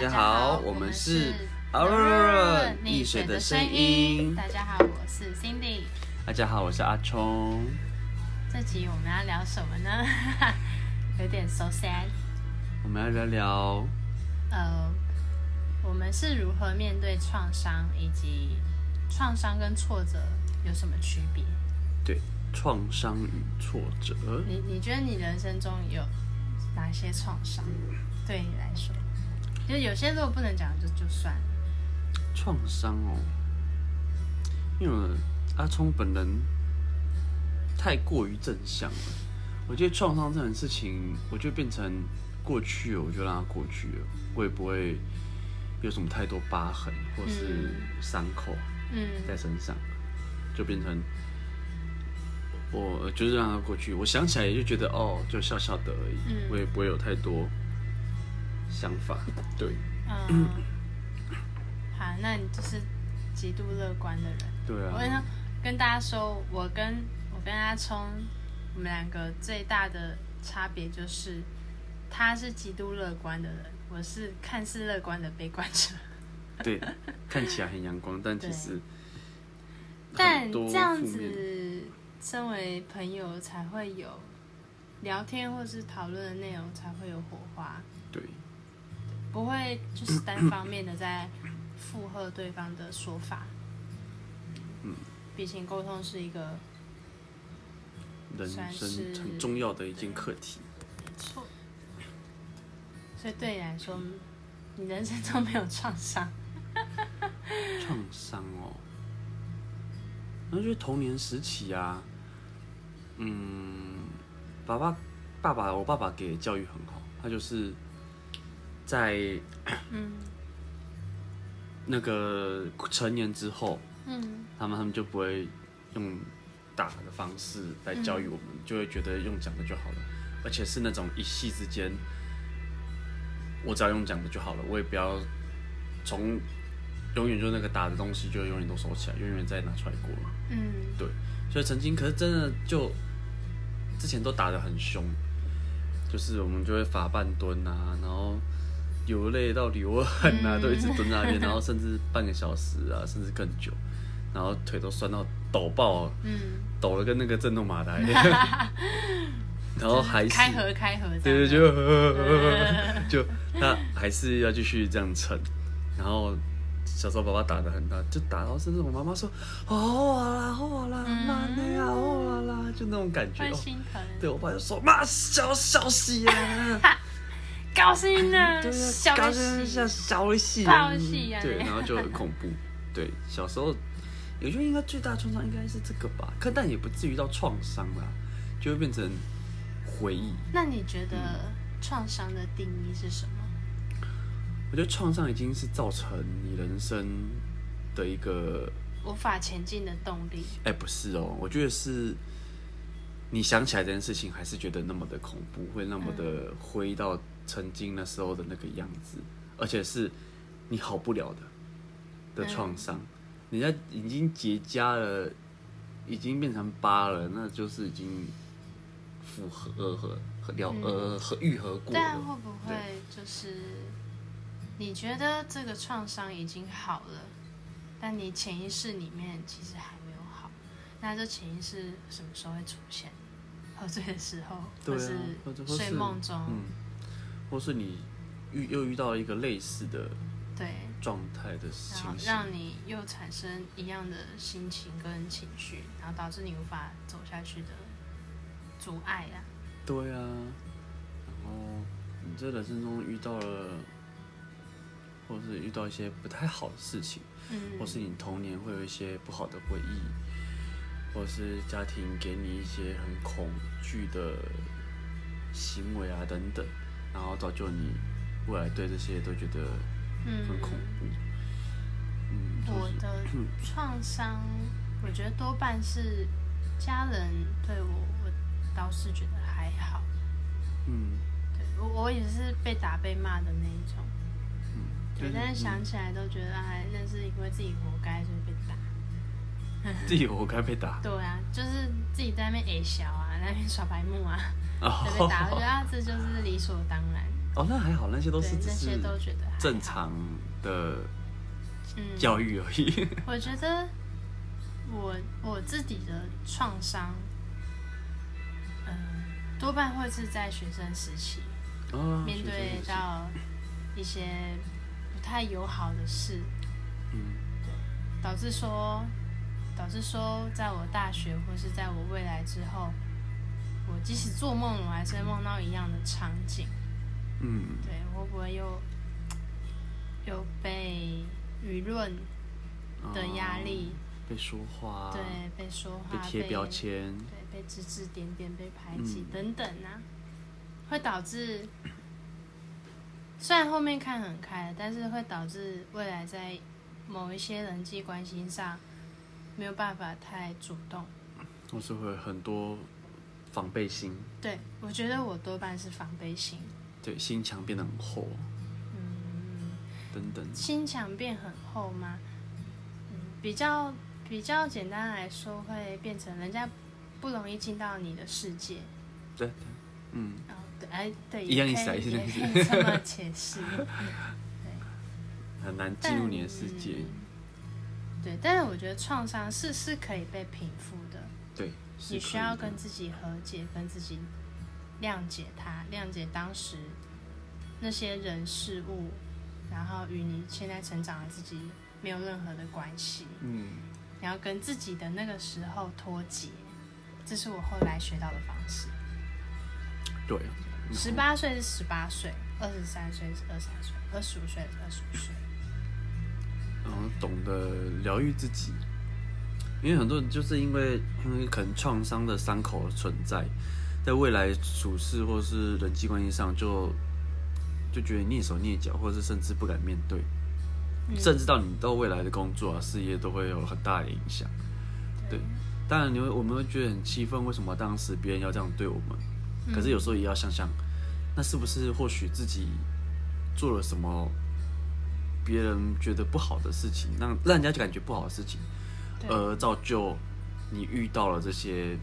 家好，我们是啊溺水的声音。大家好，我是 Cindy。大家好，我是阿冲。这集我们要聊什么呢？有点 so sad。我们要聊聊，呃，我们是如何面对创伤，以及创伤跟挫折有什么区别？对，创伤与挫折。你你觉得你人生中有哪些创伤对你来说？就有些如果不能讲，就就算了。创伤哦，因为阿聪本人太过于正向了，我觉得创伤这种事情，我就变成过去了，我就让它过去了，我也不会有什么太多疤痕或是伤口嗯。在身上，就变成我就是让它过去。我想起来也就觉得哦，就笑笑的而已，嗯。我也不会有太多想法。对嗯，好，那你就是极度乐观的人。对啊我跟跟大家说，我跟我跟阿聪，我们两个最大的差别就是，他是极度乐观的人，我是看似乐观的悲观者。对，看起来很阳光，但其实但这样子，身为朋友才会有聊天或是讨论的内容，才会有火花，对不会就是 单方面的在附和对方的说法。嗯，毕竟沟通是一个人生很重要的一件课题。没错。所以对你来说，你人生中没有创伤，创伤哦，那就是童年时期啊，嗯，爸爸爸爸，我爸爸给的教育很好，他就是在嗯。那个成年之后，嗯。他们他们就不会用打的方式来教育我们，就会觉得用讲的就好了，而且是那种一系之间，我只要用讲的就好了，我也不要从永远就那个打的东西就永远都收起来，永远再拿出来过了。嗯。对，所以曾经可是真的就之前都打的很凶，就是我们就会罚半蹲啊，然后流泪到流汗啊，都一直蹲在那边，然后甚至半个小时啊，甚至更久，然后腿都酸到抖爆，嗯，抖了跟那个震动马达一样，然后还是开合开合对对就就那还是要继续这样撑，然后小时候爸爸打的很大，就打到甚至我妈妈说哦啦好啦妈那呀哦啦啦，就那种感觉会哦。心疼，对我爸就说妈小小喜啊，高兴呢，对啊，小的高兴像小小喜爆喜啊对，然后就很恐怖。对，小时候我觉得应该最大的创伤应该是这个吧，可但也不至于到创伤啦，就会变成回忆。那你觉得创伤的定义是什么？我觉得创伤已经是造成你人生的一个，无法前进的动力。哎、不是哦，我觉得是你想起来这件事情，还是觉得那么的恐怖，会那么的灰到曾经那时候的那个样子，而且是你好不了的的创伤，人家已经结痂了，已经变成疤了，那就是已经复合呃和和了呃和愈合过但。会不会就是你觉得这个创伤已经好了，但你潜意识里面其实还没有好？那这潜意识什么时候会出现？喝醉的时候，或是睡梦中，嗯，或是你遇又遇到一个类似的对，状态的情形，让你又产生一样的心情跟情绪，然后导致你无法走下去的阻碍啊。对啊，然后你这人生中遇到了，或是遇到一些不太好的事情，嗯，或是。你童年会有一些不好的回忆，或是家庭给你一些很恐惧的行为啊等等，然后造就你未来对这些都觉得嗯很恐怖。嗯，就是我的 创伤，我觉得多半是家人对我，我倒是觉得还好。嗯对我，我也是被打被骂的那一种。嗯，对，但是想起来都觉得，哎，那是因为自己活该，所以被打。自己活该被打。对啊，就是自己在那边矮小啊，在那边耍白目啊，哦就被打。我觉得啊，这就是理所当然。哦，那还好，那些都对是只那些是都觉得正。常的嗯，教育而已。我觉得我我自己的创伤，嗯、多半会是在学生时期，哦，面对到一些不太友好的事，嗯导致说，导致说，在我大学或是在我未来之后，我即使做梦，我还是会梦到一样的场景。嗯，对，会不会又又被舆论的压力，哦被说话，对，被说话，被贴标签，对，被指指点点、被排挤、嗯等等啊，会导致虽然后面看很开，但是会导致未来在某一些人际关系上没有办法太主动。或是会很多防备心，对我觉得我多半是防备心，对，心墙变得很厚，嗯，等等，心墙变很厚吗？嗯，比较比较简单来说，会变成人家不容易进到你的世界。对，对嗯，哦，对，哎，对，一样意思啊一样意思这么 解释。很难进入你的世界，嗯对，但是我觉得创伤是是可以被平复的，对，是你需要跟自己和解，跟自己谅解他，谅解当时那些人事物，然后与你现在成长的自己没有任何的关系，嗯，你要跟自己的那个时候脱节，这是我后来学到的方式。对，十八岁是十八岁，二十三岁是二十三岁，二十五岁是二十五岁。然后懂得疗愈自己，因为很多人就是因为因为可能创伤的伤口的存在，在未来处事或是人际关系上就就觉得蹑手蹑脚，或是甚至不敢面对，嗯甚至到你到未来的工作啊事业都会有很大的影响。对，当然你会我们会觉得很气愤，为什么当时别人要这样对我们？可是有时候也要想想，那是不是或许自己做了什么别人觉得不好的事情，让让人家就感觉不好的事情，对而造就你遇到了这些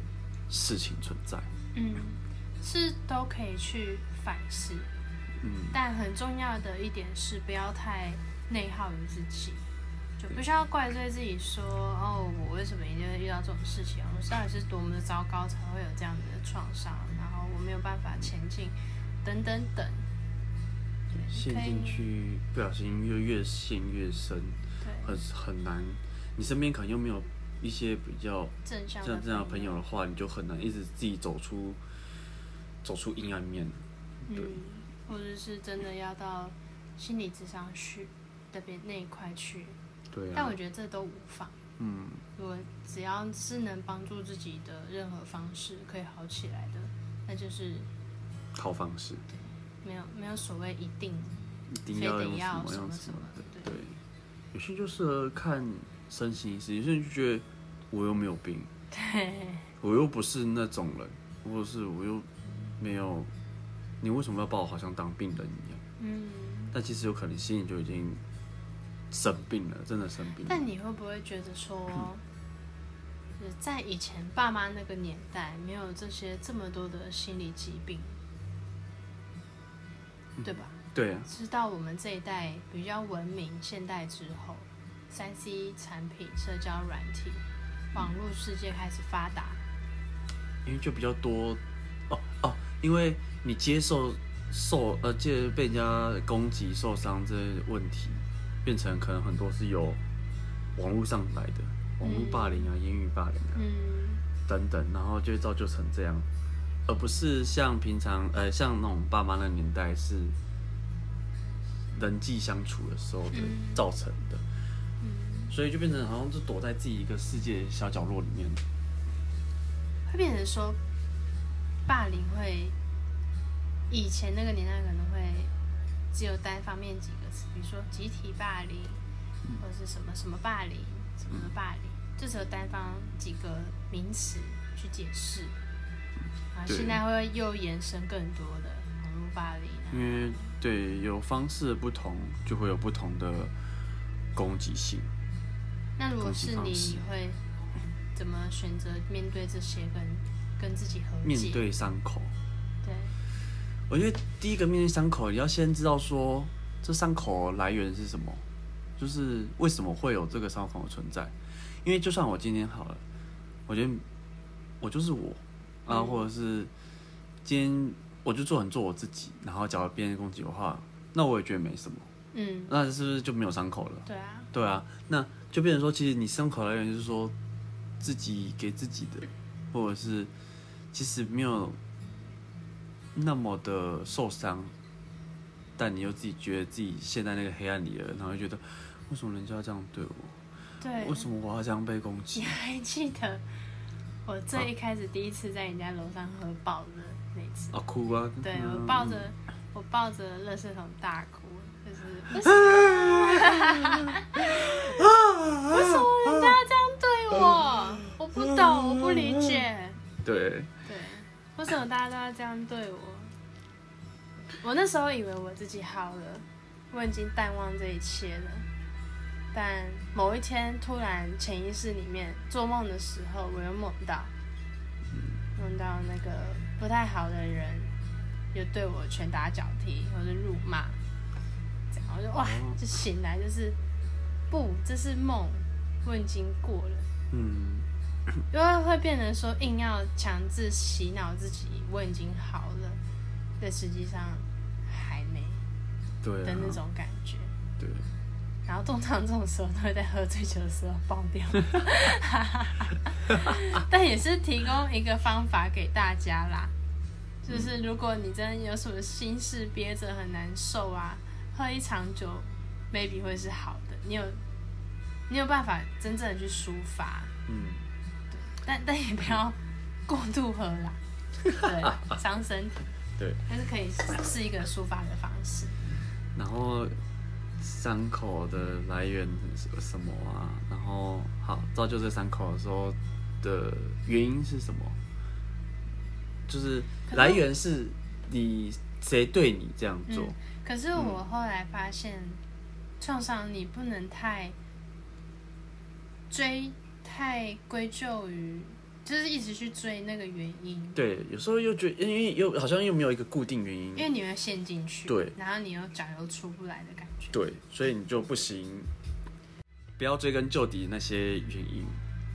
事情存在。嗯，是都可以去反思，嗯，但很重要的一点是不要太内耗于自己，就不需要怪罪自己说哦，我为什么一定会遇到这种事情？我到底是多么的糟糕才会有这样子的创伤，然后我没有办法前进，等等等。陷进去，不小心越越陷越深，对很很难。你身边可能又没有一些比较正向像这样的朋友，的话，你就很难一直自己走出走出阴暗面。对。嗯，或者是真的要到心理智商去那边那一块去，对啊。但我，觉得这都无妨。嗯，如果只要是能帮助自己的任何方式可以好起来的，那就是好方式，对没有没有所谓一定一定非得要用什么什么的，对对。有些就适合看身心医师，有些人就觉得我又没有病，对我又不是那种人，或者是我又没有，你为什么要把我好像当病人一样？嗯。但其实有可能心里就已经生病了，真的生病了。但你会不会觉得说，就是在以前爸妈那个年代，没有这些这么多的心理疾病，对吧？对啊，直到我们这一代比较文明现代之后，三 C 产品、社交软体、网络世界开始发达，因为就比较多哦哦，因为你接受受呃，接被人家攻击、受伤这些问题，变成可能很多是由网络上来的，网络霸凌啊、言语霸凌啊嗯。等等，然后就会造就成这样，而不是像平常呃像那种爸妈那年代是人际相处的时候的嗯。造成的，嗯，所以就变成好像就躲在自己一个世界小角落里面。会变成说霸凌会，以前那个年代可能会只有单方面几个词，比如说集体霸凌，或者是什么什么霸凌，什么的霸凌，就只有单方几个名词去解释。啊，现在会又延伸更多的网络霸凌啊，因为对有方式不同，就会有不同的攻击性。那如果是你，你会怎么选择面对这些跟跟自己和解？面对伤口，对，我觉得第一个面对伤口，你要先知道说这伤口来源是什么，就是为什么会有这个伤口的存在。因为就算我今天好了，我觉得我就是我啊，或者是今天我就做很做我自己，然后假如别人攻击我的话，那我也觉得没什么，嗯，那是不是就没有伤口了？对啊，对啊，那就变成说，其实你伤口来源就是说自己给自己的，或者是其实没有那么的受伤，但你又自己觉得自己陷在那个黑暗里了，然后就觉得为什么人家要这样对我？对。为什么我要这样被攻击你？还记得我最一开始第一次在人家楼上喝爆的那次？啊，哭啊！对嗯我抱着我抱着垃圾桶大哭，就是为什么为什么人家要这样对我？我不懂，我不理解。对，对，为什么大家都要这样对我？我那时候以为我自己好了，我已经淡忘这一切了。但某一天，突然潜意识里面做梦的时候，我又梦到，梦到那个不太好的人，又对我拳打脚踢或者辱骂，我就哇，就醒来就是不，这是梦，我已经过了。嗯，因为会变成说硬要强制洗脑自己，我已经好了，但实际上还没对啊，的那种感觉。对，然后通常这种时候都会在喝醉酒的时候爆掉，但也是提供一个方法给大家啦，就是如果你真的有什么心事憋着很难受啊，喝一场酒，maybe 会是好的。你有你有办法真正的去抒发，嗯，但但也不要过度喝啦，对，伤身体。对，但是可以是一个抒发的方式。然后伤口的来源是什么啊？然后好造就这伤口的时候的原因是什么？就是来源是你谁对你这样做？嗯，可是我后来发现，创伤你不能太追，太归咎于，就是一直去追那个原因，对，有时候又觉得，因为又好像又没有一个固定原因因，为你会陷进去，对，然后你又脚又出不来的感觉，对，所以你就不行，不要追根究底那些原因。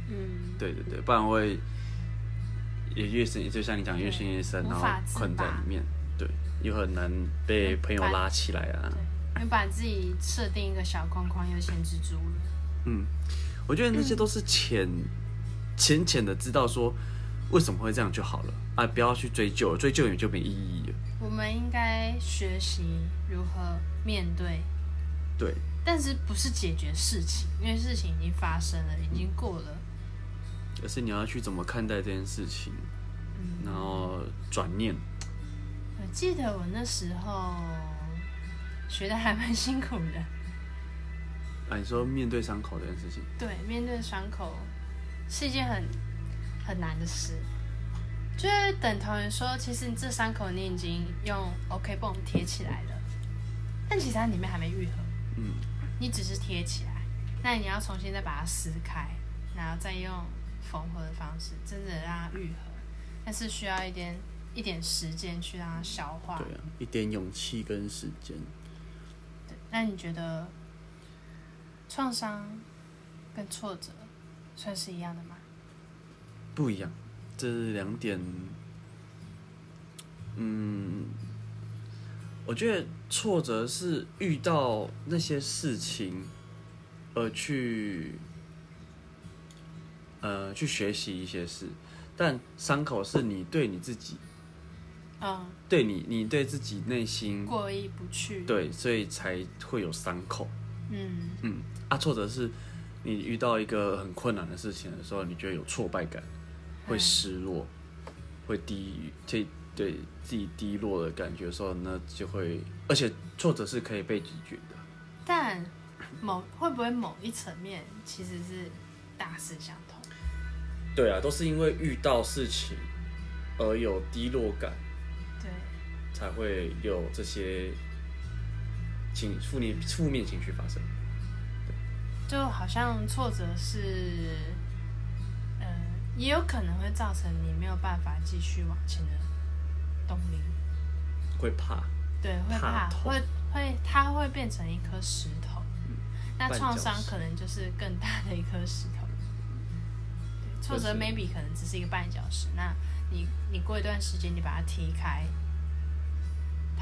嗯，对对对，不然会也越深，就像你讲，越陷越深，然后困在里面，对，又很难被朋友拉起来啊。对，你把自己设定一个小框框，又限制住了，嗯，我觉得那些都是浅浅浅的知道说为什么会这样就好了啊，不要去追究，追究也就没意义了。我们应该学习如何面对。对，但是不是解决事情，因为事情已经发生了，已经过了。而是你要去怎么看待这件事情，嗯然后转念。我记得我那时候学的还蛮辛苦的，啊，你说面对伤口这件事情，对，面对伤口是一件很很难的事，就是等同于说，其实你这伤口你已经用 OK 绷贴起来了，但其实它里面还没愈合，嗯，你只是贴起来，那你要重新再把它撕开，然后再用缝合的方式，真的让它愈合，但是需要一点一点时间去让它消化。对啊，一点勇气跟时间。对，那你觉得创伤跟挫折算是一样的吗？不一样，这是两点。嗯，我觉得挫折是遇到那些事情，而去，呃，去学习一些事，但伤口是你对你自己，嗯，对你，你对自己内心，过意不去。，对，所以才会有伤口。嗯嗯，啊，挫折是你遇到一个很困难的事情的时候，你觉得有挫败感，会嗯失落，会低，这对自己低落的感觉的时候，那就会，而且挫折是可以被解决的。但某会不会某一层面其实是大事相同？对啊，都是因为遇到事情而有低落感，对，才会有这些情负面负面情绪发生。就好像挫折是，呃，也有可能会造成你没有办法继续往前的动力。会怕，对，会怕怕，会会，它会变成一颗石头。那创伤可能就是更大的一颗石头。挫折 maybe 可能只是一个绊脚石。那你你过一段时间你把它踢开，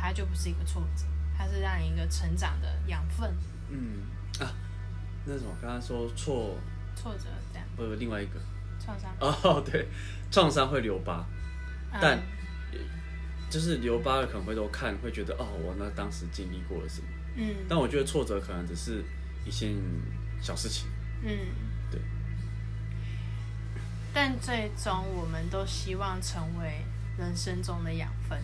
它就不是一个挫折，它是让你一个成长的养分。嗯啊，那什么，刚刚说挫，挫折这样，不，另外一个创伤。哦，对，创伤会留疤，但嗯就是留疤的可能回头看，会觉得哦，我那当时经历过了什么，嗯但我觉得挫折可能只是一件小事情，嗯，对。但最终我们都希望成为人生中的养分。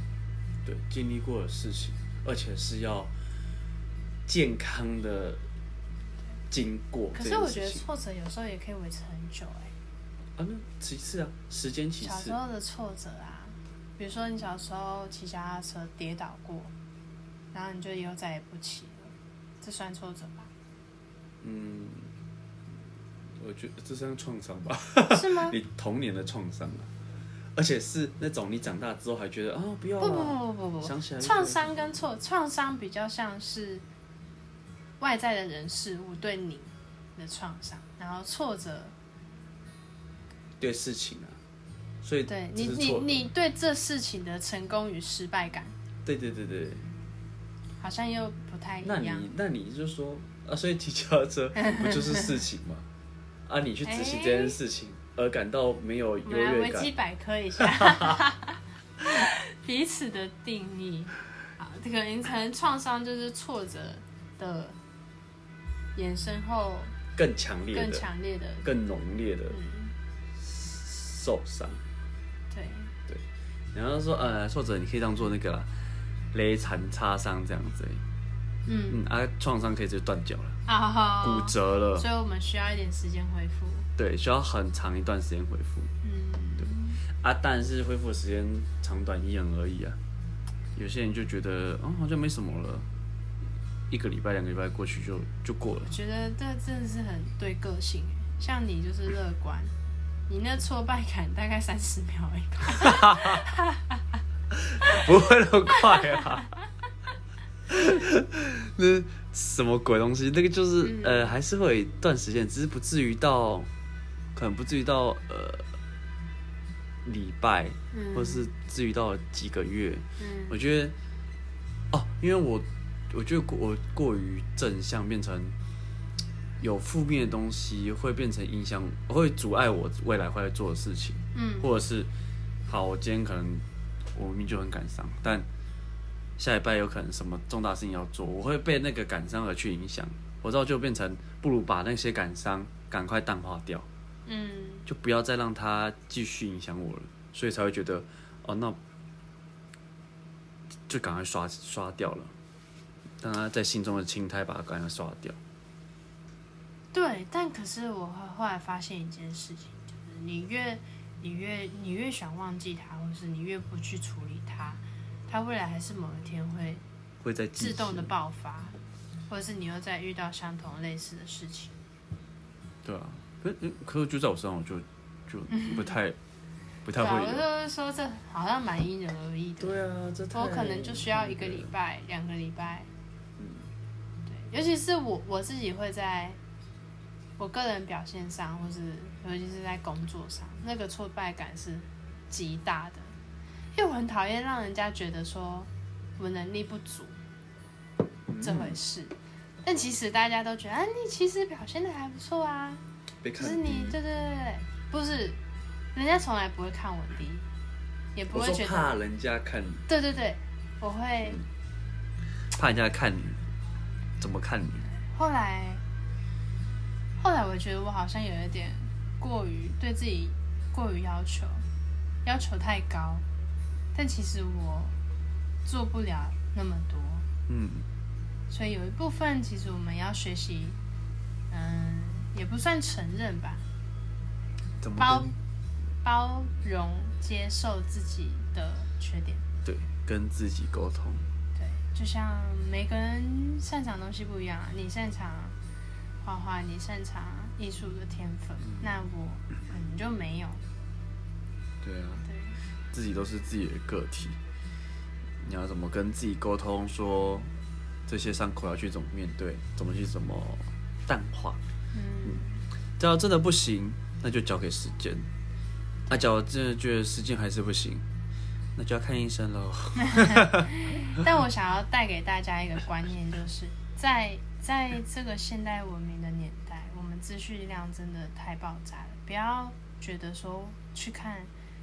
对，经历过的事情，而且是要健康的经过可。是我觉得挫折有时候也可以维持很久哎、啊，那其次啊，时间其次小时，候的挫折啊，比如说你小时候骑脚踏车跌倒过，然后你就以后再也不骑了，这算挫折吧？嗯，我觉得这算创伤吧，是吗？你童年的创伤啊，而且是那种你长大之后还觉得啊、不要不不，不不不不，想起来创伤跟挫创伤比较像是外在的人事物对你的创伤，然后挫折。对事情啊，所以对你你你对这事情的成功与失败感。对对对对，好像又不太一样。那样。你那你就说啊，所以骑脚踏车不就是事情吗？啊，你去执行这件事情而感到没有我优越感。维基，百科一下。彼此的定义。好，这个可能创伤就是挫折的衍生后更强烈更的、强烈的，更浓烈的嗯，受伤。对。对，然后说呃，挫折你可以当做那个啦雷残擦伤这样子，嗯，嗯啊，创伤可以直接断脚了，啊，骨折了，所以我们需要一点时间恢复。对，需要很长一段时间恢复嗯，啊，但是恢复的时间长短因人而异啊。有些人就觉得哦，好像没什么了，一个礼拜、两个礼拜过去就就过了我。觉得这真的是很对个性。像你就是乐观，你那挫败感大概三十秒而已吧。不会那么快啊！那什么鬼东西？那个就是、嗯呃，还是会有一段时间，只是不至于到，可能不至于到呃礼拜，嗯。或是至于到几个月。嗯。我觉得哦，因为我我觉得我过于正向，变成有负面的东西，会变成影响，会阻碍我未来会做的事情。嗯。或者是好，我今天可能我明明就很感伤，但下礼拜有可能什么重大事情要做，我会被那个感伤而去影响，我知道就变成不如把那些感伤赶快淡化掉，嗯就不要再让它继续影响我了，所以才会觉得哦，那就赶快刷刷掉了，让他在心中的青苔把它赶快刷掉。对，但可是我后后来发现一件事情，就是你越你越你越想忘记他，或是你越不去处理他，他未来还是某一天会会在自动的爆发，或者是你又在遇到相同类似的事情。对啊，可是可是就在我身上，我就就不太不太对啊，会有。我就是说这好像蛮因人而异的。对啊，这我可能就需要一个礼拜、两个礼拜。嗯对，尤其是我我自己会在我个人表现上，或是尤其是在工作上，那个挫败感是极大的，因为我很讨厌让人家觉得说我能力不足这回事。但其实大家都觉得，啊，你其实表现的还不错啊，被看低可是你，对对对对，不是，人家从来不会看我低，也不会觉得怕人家看你，对对对，我会怕人家看你，怎么看你？后来，后来我觉得我好像有一点过于对自己过于要求，要求太高，但其实我做不了那么多，嗯，所以有一部分其实我们要学习，嗯，也不算承认吧，怎么包包容接受自己的缺点。对跟自己沟通？对，就像每个人擅长东西不一样啊，你擅长画画，你擅长艺术的天分，那我可能就没有。对啊，对，自己都是自己的个体。你要怎么跟自己沟通，说这些伤口要去怎么面对，怎么去怎么淡化。嗯，只要真的不行，那就交给时间。那假如真的觉得时间还是不行，那就要看医生喽。但我想要带给大家一个观念，就是在在这个现代文明的年代，我们资讯量真的太爆炸了。不要觉得说去看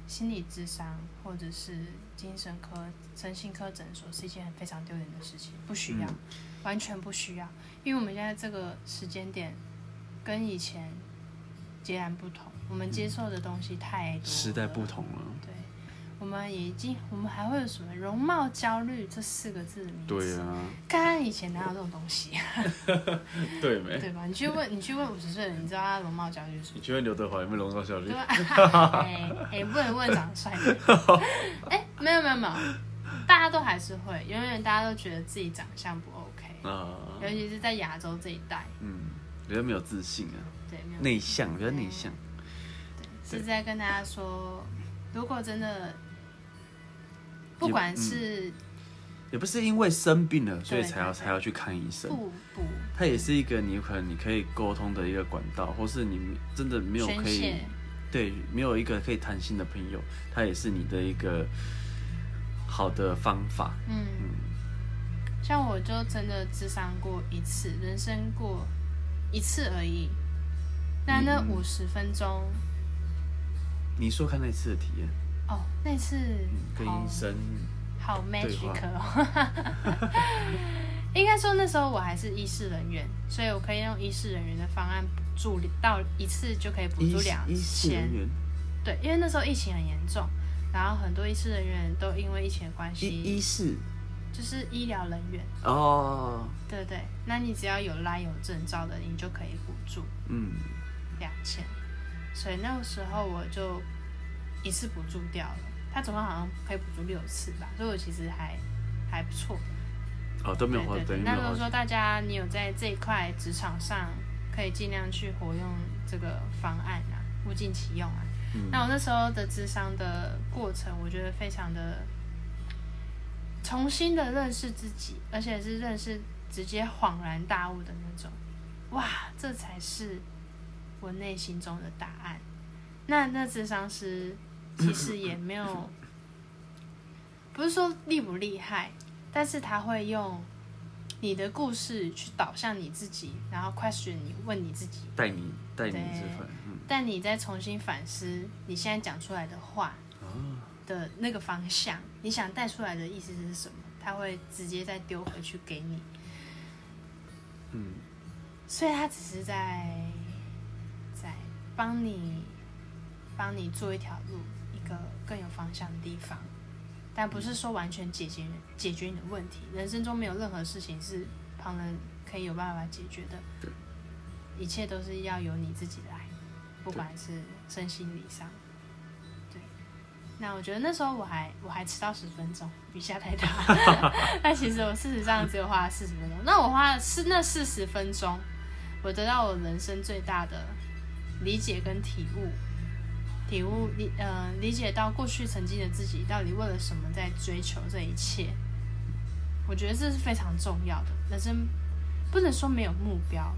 心理智商或者是精神科、身心科诊所是一件非常丢脸的事情，不需要，完全不需要，因为我们现在这个时间点跟以前截然不同，我们接受的东西太多，时代不同了，对，我们已经，我们还会有什么容貌焦虑这四个字的名词？对啊，刚刚以前哪有这种东西啊？对没？对吧？你去问，你去问五十岁的人，你知道他容貌焦虑是什么？你去问刘德华有没有容貌焦虑对？吧？哎哎，不能问长得帅的。哎，没有没有没有，大家都还是会，永远大家都觉得自己长相不 OK，啊，尤其是在亚洲这一带，嗯，觉得没有自信啊，对，没有内向，比较内向。是在跟大家说，如果真的，不管是也不是因为生病了，所以才要才要去看医生。不不它也是一个你可能你可以沟通的一个管道，或是你真的没有可以对没有一个可以谈心的朋友，他也是你的一个好的方法。嗯，像我就真的智商过一次，人生过一次而已。那那嗯五十分钟，你说看那次的体验，哦，那次跟好医生好 magic 哦。应该说那时候我还是医师人员，所以我可以用医师人员的方案补助到一次就可以补助两千。员，对，因为那时候疫情很严重，然后很多医师人员都因为疫情的关系，就是医疗人员。哦，对对，那你只要有拉有证照的，你就可以补助嗯，两千。所以那个时候我就一次补助掉了，他总共好像可以补助六次吧，所以我其实还还不错。哦都没有花，对那如果说大家你有在这一块职场上，可以尽量去活用这个方案啊，物尽其用啊。嗯那我那时候的智商的过程，我觉得非常的重新的认识自己，而且是认识直接恍然大悟的那种，哇，这才是我内心中的答案。那那智商师其实也没有，不是说厉不厉害，但是他会用你的故事去导向你自己，然后 question 你，问你自己，带你带你这份，嗯，但你再重新反思你现在讲出来的话。哦，的那个方向，你想带出来的意思是什么？他会直接再丢回去给你，嗯，所以他只是在在帮你帮你做一条路，一个更有方向的地方，但不是说完全解决解决你的问题。人生中没有任何事情是旁人可以有办法解决的，对，一切都是要由你自己来，不管是身心理上。对，那我觉得那时候我还我还迟到十分钟，雨下太大，但其实我事实上只有花了四十分钟。那我花了是那四十分钟，我得到我人生最大的理解跟体悟，体悟理呃理解到过去曾经的自己到底为了什么在追求这一切。我觉得这是非常重要的，人生不能说没有目标。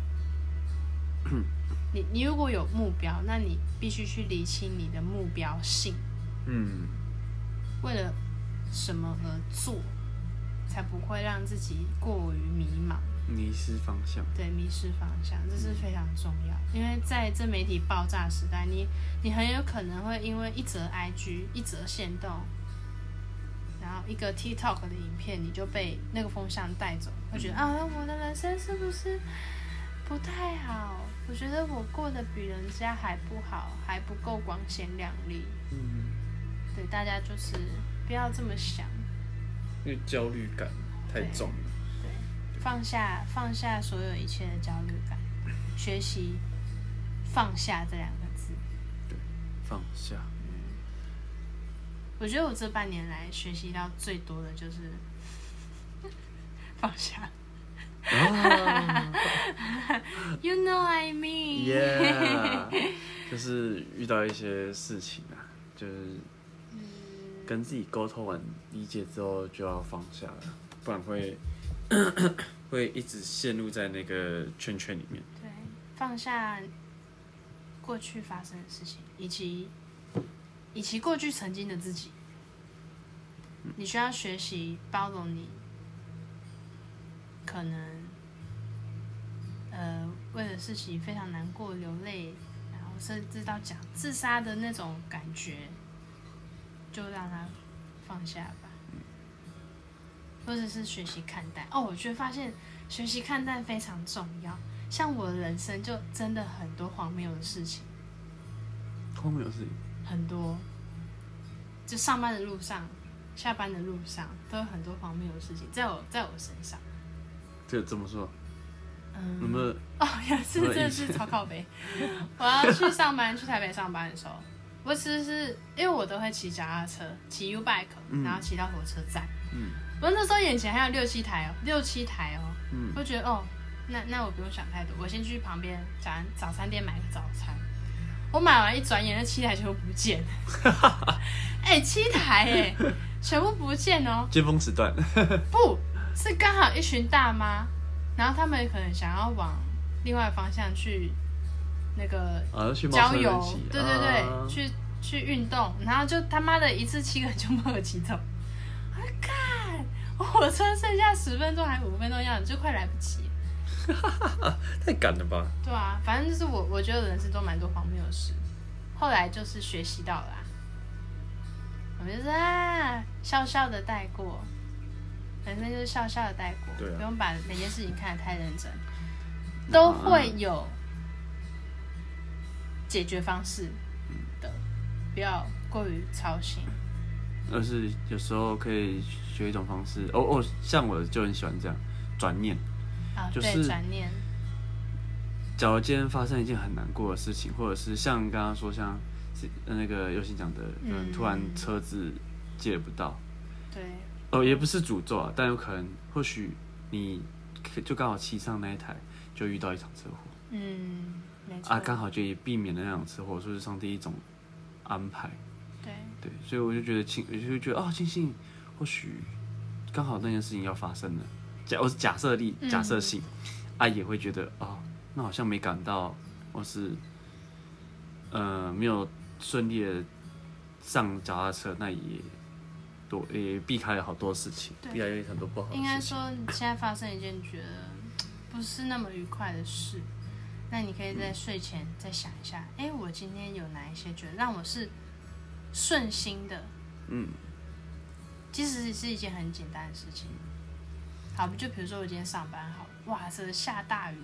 你你如果有目标，那你必须去理清你的目标性，嗯，为了什么而做，才不会让自己过于迷茫。迷失方向，对，迷失方向，这是非常重要。因为在这媒体爆炸时代，你你很有可能会因为一则 IG、一则线动，然后一个 TikTok 的影片，你就被那个风向带走，会觉得、啊，我的人生是不是不太好？我觉得我过得比人家还不好，还不够光鲜亮丽。嗯，对，大家就是不要这么想。因为焦虑感太重了，对，放下放下所有一切的焦虑感，学习放下这两个字。对放下，我觉得我这半年来学习到最多的就是 放下。啊 You know I mean？，Yeah，就是遇到一些事情啊，就是跟自己沟通完、理解之后，就要放下了，不然会 会一直陷入在那个圈圈里面。对，放下过去发生的事情，以及以及过去曾经的自己，你需要学习包容你可能呃为了事情非常难过流泪，然后甚至到讲自杀的那种感觉，就让它放下吧，或者是学习看待。哦，我觉得发现学习看待非常重要。像我的人生就真的很多荒谬的事情，荒谬的事情，很多，就上班的路上、下班的路上都有很多荒谬的事情在我在我身上。这怎么说？嗯，有没有哦，有一次真的是超靠北。我要去上班，去台北上班的时候，我其实是因为我都会骑脚踏车，骑 U bike，嗯然后骑到火车站。嗯我那时候眼前还有六七台哦，六七台哦，嗯我就觉得哦，那那我不用想太多，我先去旁边早餐早餐店买个早餐。我买完一转眼，那七台全部不见了。哎、七台哎、全部不见哦。尖峰时段，不是刚好一群大妈，然后他们可能想要往另外方向去那个郊游对对对，啊去去运动，然后就他妈的一次七个人就没有骑走，我火车剩下十分钟还五分钟样子，就快来不及了。太赶了吧？对啊，反正就是我我觉得人生中蛮多荒谬的事，后来就是学习到了、啊，我们就是啊笑笑的带过，反正就是笑笑的带过，啊不用把每件事情看得太认真，都会有解决方式的，不要过于操心。而是有时候可以学一种方式，哦哦，像我就很喜欢这样转念。啊，就是，转念，假如今天发生一件很难过的事情，或者是像刚刚说像是那个尤心讲的，嗯。突然车子借不到，对，哦，也不是诅咒啊，但有可能或许你可就刚好骑上那一台，就遇到一场车祸。嗯，啊，刚好就也避免了那两次，或者，说是上帝一种安排。对，对，所以我就觉得庆，我就觉得哦，庆幸或许刚好那件事情要发生了，假我是假设力嗯。假设性，啊也会觉得哦，那好像没感到，或是呃没有顺利的上脚踏车，那也多也避开了好多事情，对。避开了很多不好的应该。说，你现在发生一件觉得不是那么愉快的事，那你可以在睡前再想一下，哎、我今天有哪一些觉得让我是顺心的，嗯，其实是一件很简单的事情。好，就比如说我今天上班好，哇，是下大雨，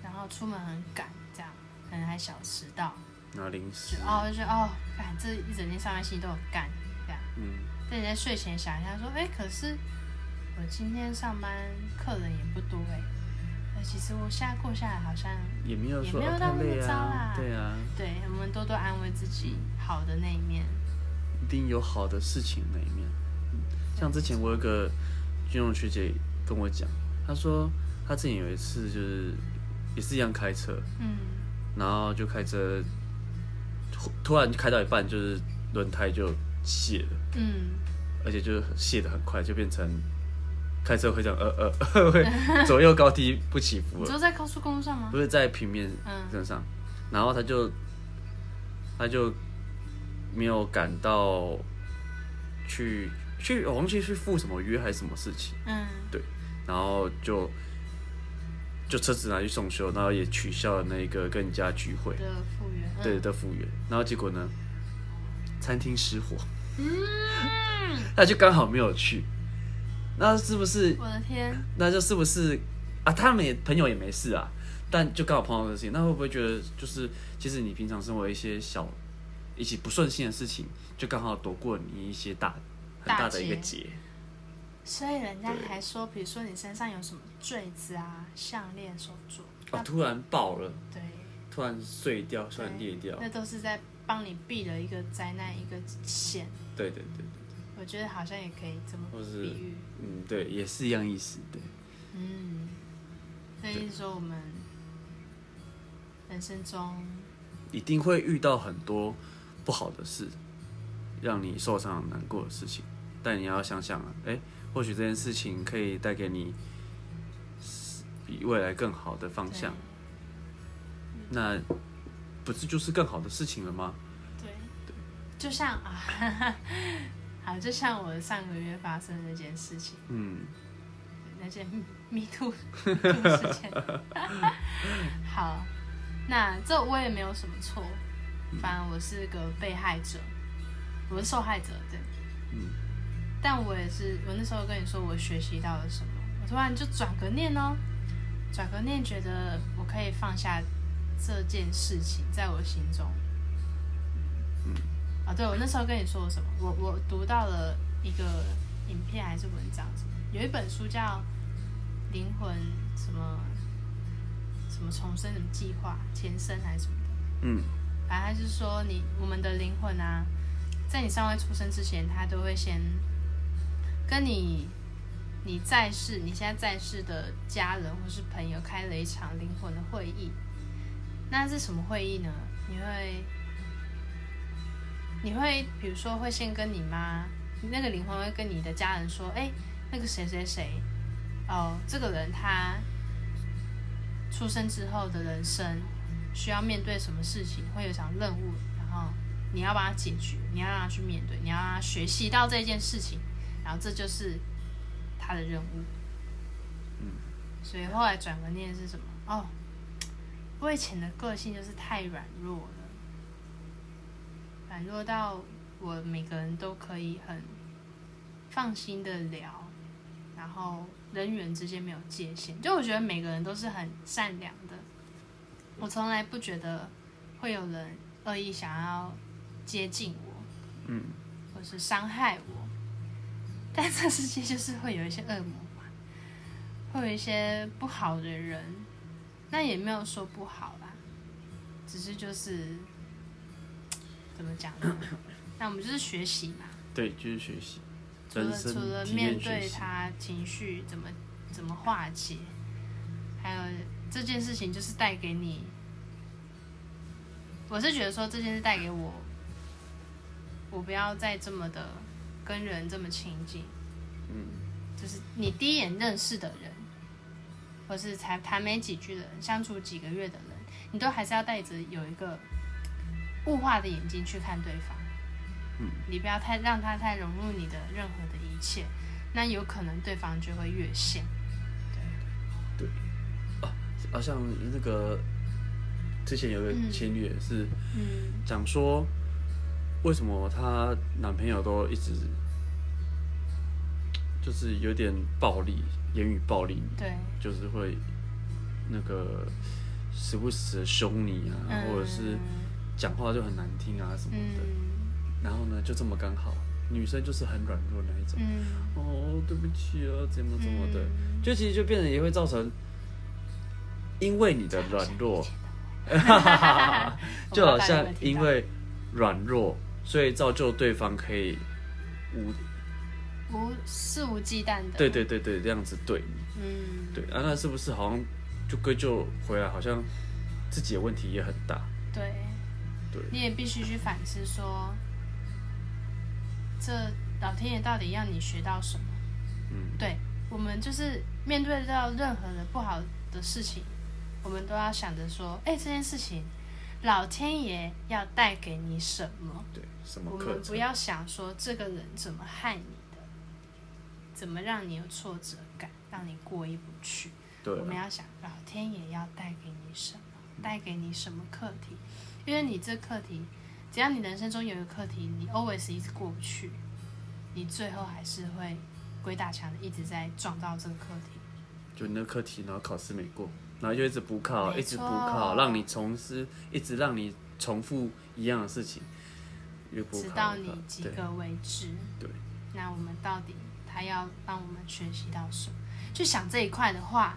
然后出门很赶，这样可能还小迟到，然后临时就，哦，就觉得哦，看这一整天上班心都很干，这样。嗯，但你在睡前想一下，说，哎、可是我今天上班客人也不多哎、那其实我现在过下来好像，也没有说没有到那么糟啦啊，对啊，对我们多多安慰自己好的那一面。一定有好的事情那一面。嗯像之前我有个军容学姐跟我讲，她说她之前有一次就是也是一样开车，嗯然后就开车突突然开到一半，就是轮胎就泄了，嗯，而且就泄的很快，就变成开车会这样呃呃 会左右高低不起伏了，你说在高速公路上吗？不？是在平面嗯。身上，然后他就他就没有赶到去去我忘记去赴什么约还是什么事情，嗯。对然后就就车子拿去送修，然后也取消了那个跟人家聚会，的复原，嗯。对的复原，然后结果呢，餐厅失火，嗯，他就刚好没有去，那是不是我的天，那就是不是啊？他们也朋友也没事啊，但就刚好碰到这个事情，那会不会觉得就是其实你平常生活一些小一些不顺心的事情，就刚好躲过你一些大很大的一个劫？所以人家还说，比如说你身上有什么坠子啊、项链、手镯，哦，突然爆了，对，突然碎掉，突然裂掉，那都是在帮你避了一个灾难一个险。对对对对，我觉得好像也可以这么比喻，嗯，对，也是一样意思，对，嗯，所以是说我们人生中，一定会遇到很多不好的事，让你受伤难过的事情，但你要想想啊，哎、或许这件事情可以带给你比未来更好的方向，那不是就是更好的事情了吗？对。对，就像啊，好，就像我上个月发生那件事情，嗯，那件 Me Too Me Too 事件。好，那这我也没有什么错，反正我是个被害者，我是受害者，对。嗯。但我也是，我那时候跟你说我学习到了什么，我突然就转个念哦，转个念，觉得我可以放下这件事情在我心中。对，我那时候跟你说什么？我我读到了一个影片还是文章什么，有一本书叫《灵魂什么什么重生什么计划前身还是什么的》。嗯反正他就是说你我们的灵魂啊，在你尚未出生之前，他都会先跟你你在世你现在在世的家人或是朋友开了一场灵魂的会议。那是什么会议呢？你会你会比如说会先跟你妈那个灵魂会跟你的家人说，哎、那个谁谁谁，哦，这个人他出生之后的人生需要面对什么事情，会有一场任务，然后你要帮他解决，你要让他去面对，你要让他学习到这件事情，然后这就是他的任务。嗯，所以后来转个念是什么？哦，我以前的个性就是太软弱了，软弱到我每个人都可以很放心的聊，然后人与人之间没有界限，就我觉得每个人都是很善良的，我从来不觉得会有人恶意想要接近我，嗯，或是伤害我，但这世界就是会有一些恶魔嘛，会有一些不好的人，那也没有说不好啦，只是就是怎么讲呢？那我们就是学习嘛，对，就是学习，除了除了面对他情绪怎么怎么化解，还有这件事情就是带给你，我是觉得说这件事带给我，我不要再这么的跟人这么亲近，嗯，就是你第一眼认识的人，或是才谈没几句的人，相处几个月的人，你都还是要带着有一个物化的眼睛去看对方。嗯，你不要太让他太融入你的任何的一切，那有可能对方就会越线。好像那个之前有个嗯。情侣也是嗯。讲说，为什么她男朋友都一直就是有点暴力，言语暴力，对，就是会那个时不时的凶你啊，嗯或者是讲话就很难听啊什么的。嗯。然后呢，就这么刚好，女生就是很软弱那一种。嗯。哦，对不起啊，怎么怎么的，嗯。就其实就变成也会造成，因为你的软弱，就好像因为软弱，所以造就对方可以无无肆无忌惮的，对对对对这样子对你，嗯。对啊，那是不是好像就归咎回来，好像自己的问题也很大，对，对你也必须去反思说，这老天爷到底要你学到什么？嗯，对我们就是面对到任何的不好的事情，我们都要想着说，哎，这件事情，老天爷要带给你什么？对，什么我课程？们不要想说这个人怎么害你的，怎么让你有挫折感，让你过意不去。对啊，我们要想老天爷要带给你什么，带给你什么课题，因为你这课题，只要你人生中有一个课题，你 always 一直过不去，你最后还是会鬼打墙的一直在撞到这个课题。就你那课题，然后考试没过，然后就一直补考，一直补考，让你重思，一直让你重复一样的事情，越补考直到你及格为止。对，那我们到底他要让我们学习到什么？去想这一块的话，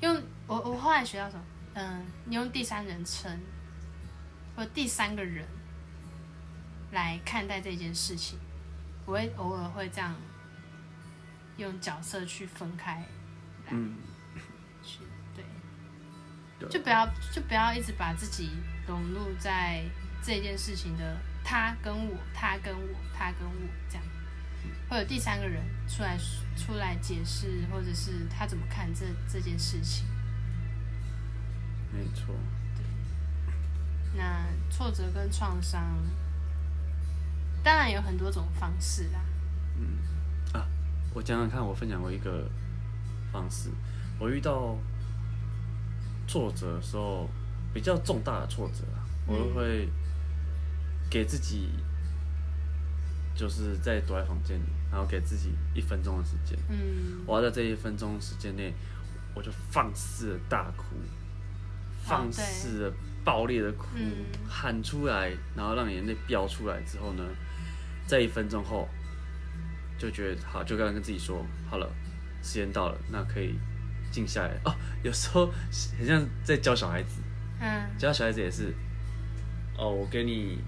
用我我后来学到什么？嗯，你用第三人称或第三个人来看待这件事情，我会偶尔会这样用角色去分开嗯，去，对，对。就不要就不要一直把自己融入在这件事情的他跟我，他跟我，他跟我这样，会有第三个人出来出来解释，或者是他怎么看这这件事情。没错，那挫折跟创伤，当然有很多种方式啦。嗯啊我讲讲看，我分享过一个方式，我遇到挫折的时候，比较重大的挫折啊，我嗯。都会给自己，就是在躲在房间里，然后给自己一分钟的时间，嗯，我要在这一分钟时间内，我就放肆的大哭，放肆的爆裂的哭，嗯。喊出来，然后让眼泪飙出来之后呢，在一分钟后，就觉得好，就刚刚跟自己说，好了，时间到了，那可以静下来。哦。有时候很像在教小孩子，嗯。教小孩子也是，哦，我给你，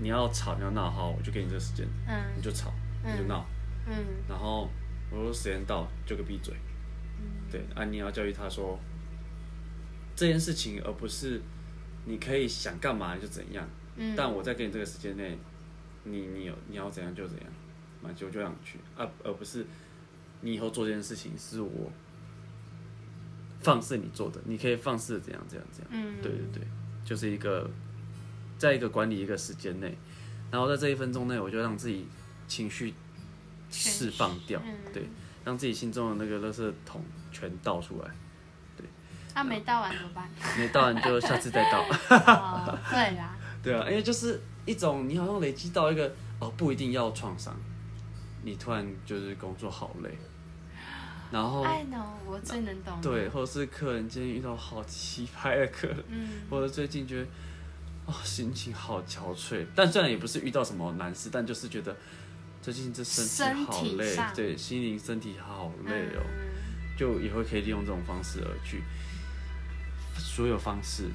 你要吵你要闹，好，我就给你这个时间，嗯。你嗯就吵，你就闹，嗯。然后我说时间到就给闭嘴。嗯。对，啊，你要教育他说这件事情，而不是你可以想干嘛就怎样。嗯，但我在给你这个时间内，你你有你要怎样就怎样，那就就让你去啊，而不是你以后做这件事情是我放肆你做的，你可以放肆怎样怎样怎样。嗯，对对对，就是一个在一个管理一个时间内，然后在这一分钟内，我就让自己情绪释放掉，嗯对，让自己心中的那个垃圾桶全倒出来。他没倒完怎么办？没倒完就下次再倒。哦，对啦，对啊，因为就是一种你好像累积到一个哦，不一定要创伤，你突然就是工作好累，然后 I know，我最能懂。哦对，，或者是客人今天遇到好奇葩的客人，嗯或者最近觉得哦心情好憔悴，但虽然也不是遇到什么难事，但就是觉得最近这身体好累对，心灵身体好累哦，嗯就也会可以利用这种方式而去，所有方式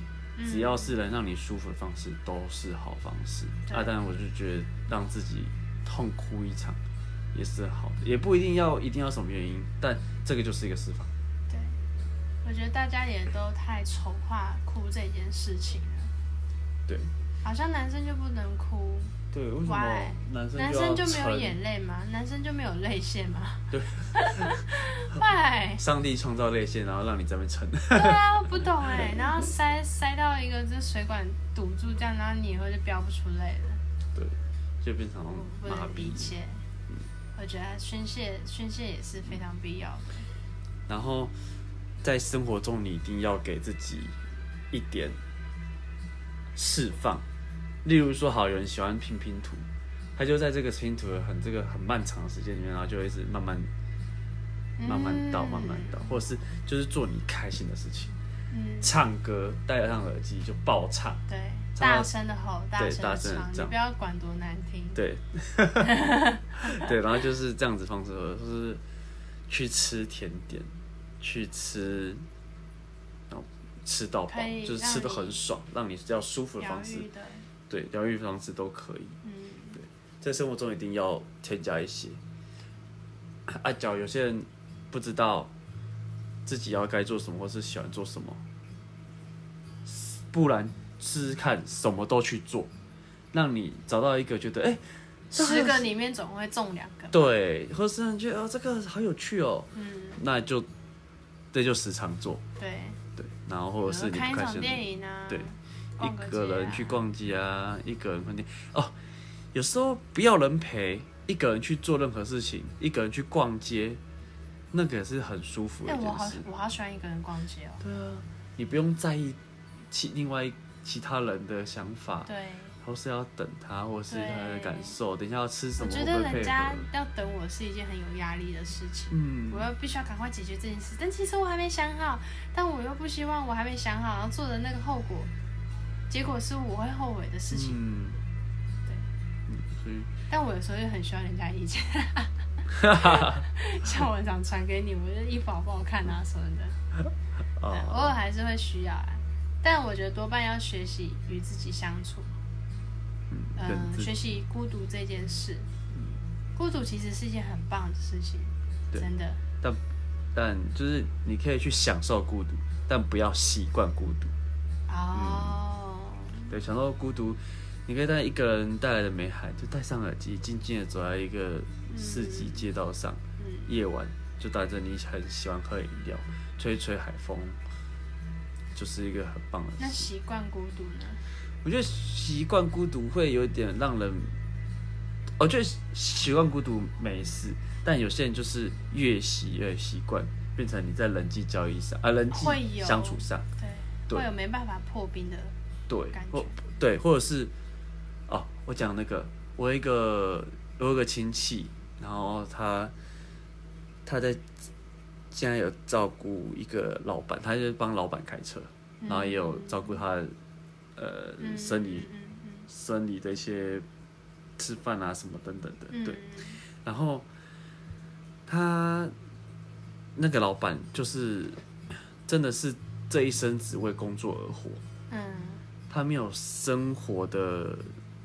只要是能让你舒服的方式都是好方式。对。啊。当然，我就觉得让自己痛哭一场也是好的，也不一定要一定要什么原因，但这个就是一个释放。对，我觉得大家也都太丑化哭这件事情了，对。好像男生就不能哭，对，为什么男生男就要生就没有眼泪吗？男生就没有泪腺吗？对，Why？上帝创造泪腺，然后让你在那边撑。对啊，我不懂哎，然后塞塞到一个这水管堵住这样，然后你以后就飙不出泪了，对，就变成麻痹。能理解。我觉得宣泄宣泄也是非常必要的。然后在生活中，你一定要给自己一点释放。例如说，好，有人喜欢拼拼图，他就在这个拼图的很这个很漫长的时间里面，然后就一直慢慢慢慢倒，慢慢倒，或者是就是做你开心的事情，嗯，唱歌，戴上耳机就爆唱，对，大声的吼，大对声的唱，不要管多难听。对，对，然后就是这样子方式，就是去吃甜点，去吃，然后吃到饱，就是吃的很爽，让你比较舒服的方式对，疗愈方式都可以。嗯，在生活中一定要添加一些。啊，脚有些人不知道自己要该做什么，或是喜欢做什么，不然试试看什么都去做，让你找到一个觉得哎、十个里面总会中两个。对，或是你觉得哦这个好有趣哦，嗯，那就这就时常做，对，对，然后或者是你看一场电影啊，对，逛一个人去逛街啊，一个人逛街哦，有时候不要人陪，一个人去做任何事情，一个人去逛街，那个也是很舒服的哎、我好一件事。我好喜欢一个人逛街哦。对啊，你不用在意其另外其他人的想法，对，或是要等他，或是他的感受，等一下要吃什么，我觉得人家？要等我是一件很有压力的事情。嗯我，要必须要赶快解决这件事，但其实我还没想好，但我又不希望我还没想好，然后做的那个后果，结果是我会后悔的事情。嗯，对。嗯，所以。但我有时候又很需要人家意见，像我想传给你，我觉得衣服好不好看啊什么的，对偶啊，尔还是会需要啊。但我觉得多半要学习与自己相处，嗯，学习孤独这件事。孤独其实是一件很棒的事情，真的。但但就是你可以去享受孤独，但不要习惯孤独。哦，对，享受孤独，你可以带一个人带来的美好，就戴上耳机，静静的走在一个市集街道上，嗯夜晚就带着你很喜欢喝饮料，吹吹海风，就是一个很棒的那。习惯孤独呢？我觉得习惯孤独会有点让人，我觉得习惯孤独没事，但有些人就是越习越习惯，变成你在人际交易上啊，人际相处上，对，对会有没办法破冰的。对或对，或者是哦，我讲那个，我有一个我有一个亲戚，然后他他在现在有照顾一个老板，他就帮老板开车，然后也有照顾他呃嗯生理生理的一些吃饭啊什么等等的，嗯对。然后他那个老板就是真的是这一生只为工作而活，嗯他没有生活的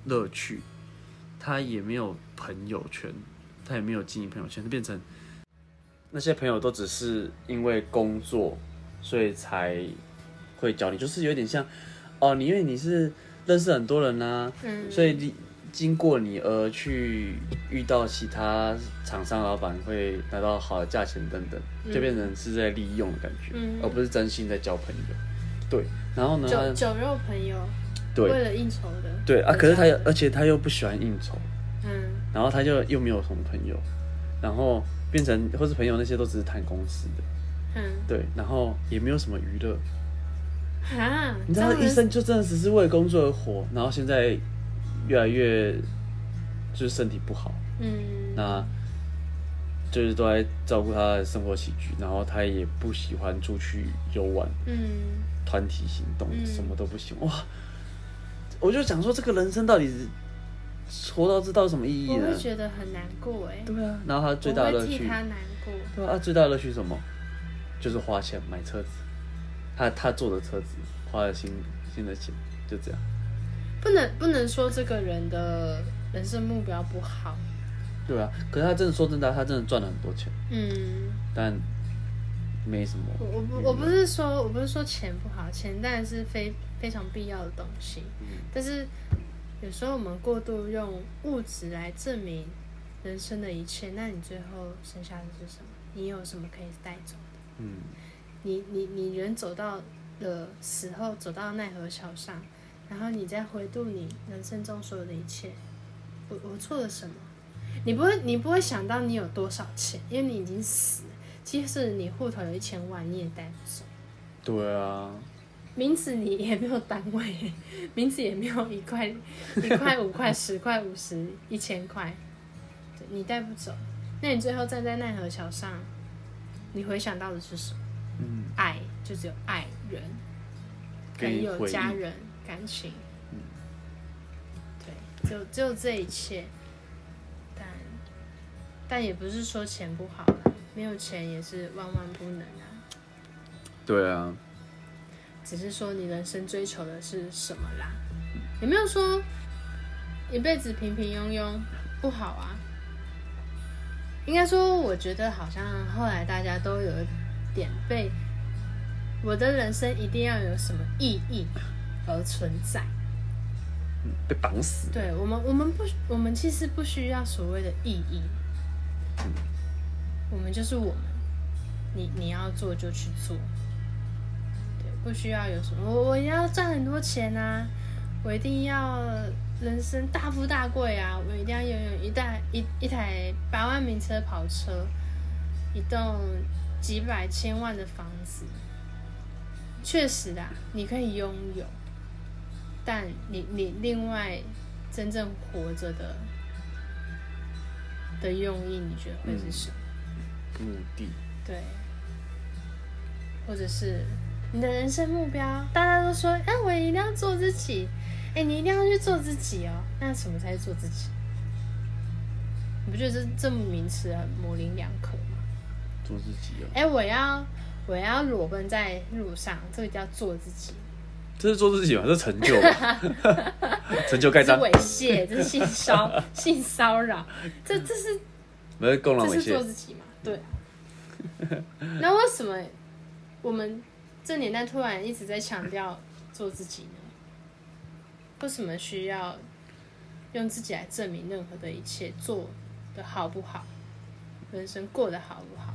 乐趣，他也没有朋友圈，他也没有经营朋友圈，他变成那些朋友都只是因为工作，所以才会交你，就是有点像哦，你因为你是认识很多人呐、嗯，所以你经过你而去遇到其他厂商老板会拿到好的价钱等等，就变成是在利用的感觉，嗯。而不是真心在交朋友。对，然后呢，他酒酒肉朋友，对。为了应酬的。对啊，可是他又，而且他又不喜欢应酬，嗯。然后他就又没有什么朋友，然后变成或是朋友那些都只是谈公司的，嗯。对，然后也没有什么娱乐。啊，你知道这样子医生就真的只是为工作而活，然后现在越来越就是身体不好，嗯。那就是都在照顾他的生活起居，然后他也不喜欢出去游玩、嗯团体行动，嗯什么都不喜欢。哇！我就想说，这个人生到底是活到这到底什么意义呢我会？觉得很难过哎，对啊，然后他最大的乐趣，他难过。对啊，最大的乐趣是什么？就是花钱买车子，他他坐的车子花了新新的钱，就这样。不能不能说这个人的人生目标不好，对啊，可是他真的说真的，他真的赚了很多钱，嗯，但没什么。我我不我不是说我不是说钱不好，钱当然是非非常必要的东西，嗯但是有时候我们过度用物质来证明人生的一切，那你最后剩下的是什么？你有什么可以带走的？嗯，你你你人走到了死后，走到奈何桥上，然后你再回顾你人生中所有的一切，我我做了什么？你不会你不会想到你有多少钱，因为你已经死了。即使你户头有一千万，你也带不走。对啊，名字你也没有单位，名字也没有一块、一块、五块、十块、五十、一千块，对你带不走。那你最后站在奈何桥上，你回想到的是什么？嗯，爱，就只有爱人、朋友、给你回忆家人、感情。对，就只有这一切。但但也不是说钱不好啦，没有钱也是万万不能啊。对啊，只是说你人生追求的是什么啦？有没有说一辈子平平庸庸不好啊？应该说，我觉得好像后来大家都有一点被我的人生一定要有什么意义而存在。嗯被绑死。对我们，我们不，我们其实不需要所谓的意义，我们就是我们，你你要做就去做，对，不需要有什么，我我要赚很多钱啊，我一定要人生大富大贵啊，我一定要拥有一台一一台百万名车跑车，一栋几百千万的房子，确实啊，你可以拥有。但你你另外真正活着的的用意，你觉得会是什么？目的，对，或者是你的人生目标，大家都说，哎、我一定要做自己，哎、你一定要去做自己哦。那什么才是做自己？你不觉得这这么名词很模棱两可吗？做自己啊，哎、我要我要裸奔在路上，这个叫做自己。这是做自己嘛？这是成就吧，成就盖章，这是猥亵，这是性骚 性骚扰，这这是没有共让猥这是做亵。自己嘛？对。那为什么我们这年代突然一直在强调做自己呢？为什么需要用自己来证明任何的一切做的好不好，人生过得好不好。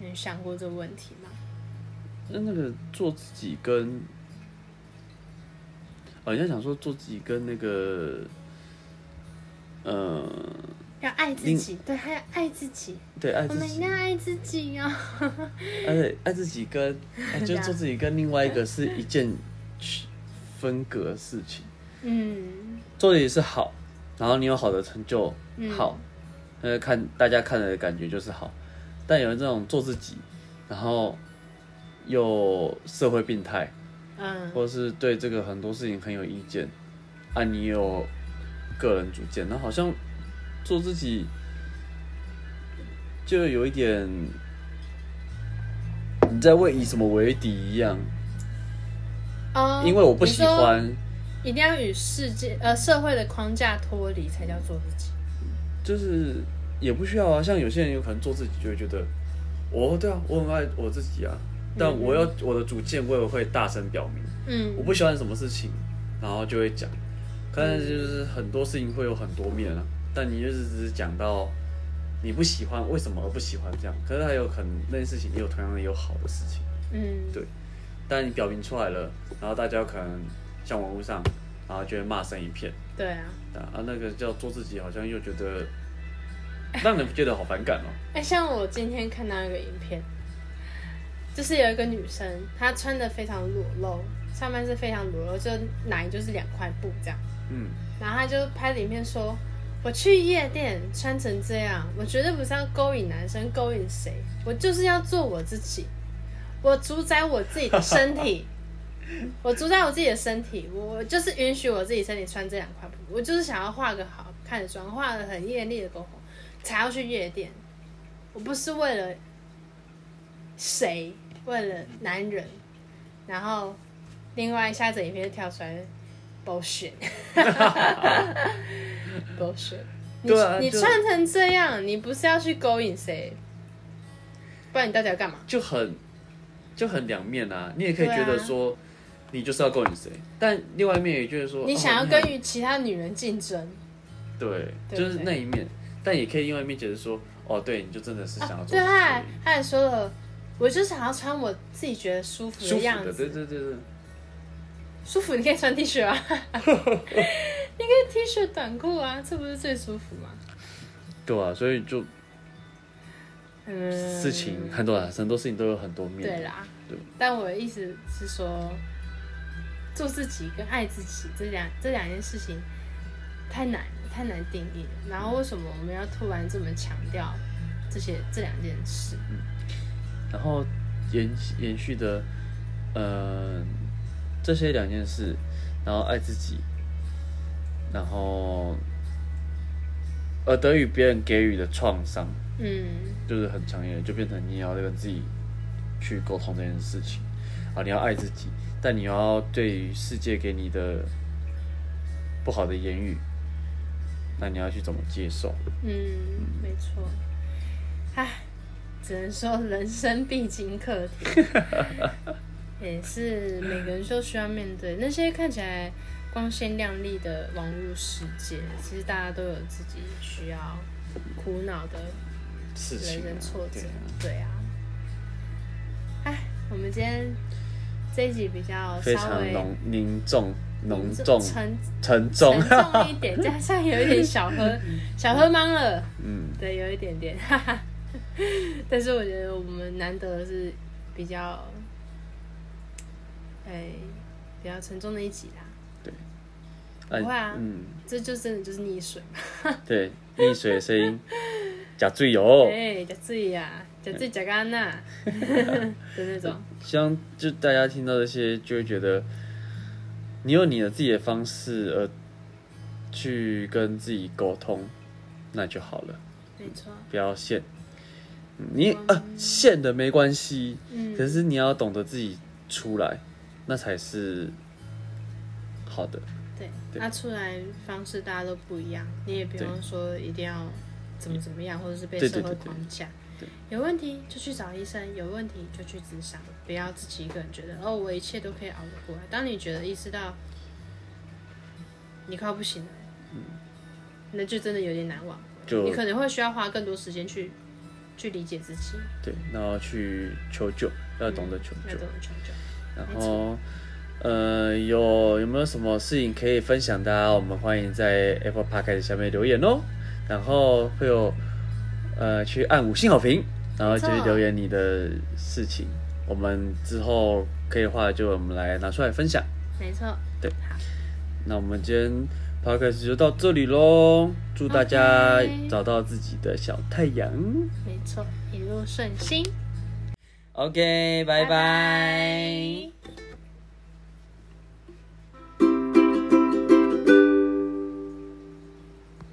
你想过这个问题吗？那那个做自己跟，哦，人家想说做自己跟那个，呃，要爱自己，对，还要爱自己，对，爱自己，我们一定要爱自己哦。而且爱自己跟，哎就是做自己跟另外一个是一件区分隔的事情。嗯做自己是好，然后你有好的成就，嗯好，呃，看大家看的感觉就是好。但有人这种做自己，然后又社会病态，嗯或者是对这个很多事情很有意见，啊，你有个人主见，那好像做自己就有一点你在为以什么为敌一样，哦，因为我不喜欢，一定要与世界呃社会的框架脱离，才叫做自己。就是也不需要啊。像有些人有可能做自己，就会觉得，哦，对啊，我很爱我自己啊，但我要我的主见，我也会大声表明。嗯我不喜欢什么事情，然后就会讲。但是就是很多事情会有很多面啊，但你就是只是讲到你不喜欢为什么而不喜欢这样，可是还有可能那件事情也有同样的有好的事情，嗯，对但你表明出来了，然后大家可能像网络上，然后就会骂声一片对啊。啊，那个叫做自己，好像又觉得让人觉得好反感哦。哎、像我今天看到一个影片，就是有一个女生，她穿的非常裸露，上半身非常裸露，就奶就是两块布这样。嗯，然后她就拍了影片说：“我去夜店穿成这样，我绝对不是要勾引男生，勾引谁，我就是要做我自己，我主宰我自己的身体。”我主宰我自己的身体，我就是允许我自己身体穿这两块布，我就是想要化个好看的妆，化的很艳丽的口红，才要去夜店。我不是为了谁，为了男人，然后另外下则影片就跳出来，bullshit，bullshit。你你对啊就穿成这样，你不是要去勾引谁？不然你到底要干嘛？就很就很两面啊。你也可以觉得说，你就是要勾引谁，但另外一面也就是说，你想要跟与其他女人竞争？对，对就是那一面，但也可以另外一面解释说，哦，对，你就真的是想要对，他还他还说了，我就想要穿我自己觉得舒服的，的样子。对对对对，舒服，你可以穿 T 恤啊，你可以 T 恤短裤啊，这不是最舒服吗？对啊，所以就嗯，事情很多啊，很多事情都有很多面，对啦，对但我的意思是说，做自己跟爱自己这两这两件事情太难，太难定义了。然后为什么我们要突然这么强调这些这两件事？然后延延续的，呃，这些两件事，然后爱自己，然后而得与别人给予的创伤，嗯就是很强烈的，就变成你要跟自己去沟通这件事情啊，你要爱自己，但你要对于世界给你的不好的言语，那你要去怎么接受？嗯，没错。唉，只能说人生必经课题，也是每个人都需要面对那些看起来光鲜亮丽的网络世界，其实大家都有自己需要苦恼的人事情、啊生挫折对啊，哎啊。我们今天这一集比较非常浓凝重、浓重、沉沉重，重一点，加上有一点小喝小喝懵了。嗯，对，有一点点，哈哈。但是我觉得我们难得的是比较，哎、比较沉重的一集啦。哎不会啊嗯，这就真的就是溺水嘛。对，溺水的声音，假醉油，哎，假醉呀，加醉加干呐的那种。希望就大家听到这些，就会觉得你有你的自己的方式，而去跟自己沟通，那就好了，没错，不要陷。嗯你啊，陷的没关系，嗯，可是你要懂得自己出来，那才是好的。对，对那出来方式大家都不一样，你也不对用说一定要怎么怎么样，或者是被社会对对对对框架对。有问题就去找医生，有问题就去咨商，不要自己一个人觉得哦，我一切都可以熬得过来。当你觉得意识到你快要不行了，那就真的有点难忘。就你可能会需要花更多时间去去理解自己，对，然后去求救，要懂得求救要懂。得求救。然后，呃，有有没有什么事情可以分享？大家我们欢迎在 Apple Podcast 下面留言哦。然后会有呃去按五星好评，然后就是留言你的事情，我们之后可以的话就我们来拿出来分享。没错，对好，那我们今天 Podcast 就到这里喽，祝大家找到自己的小太阳。没错，一路顺心，OK，拜拜。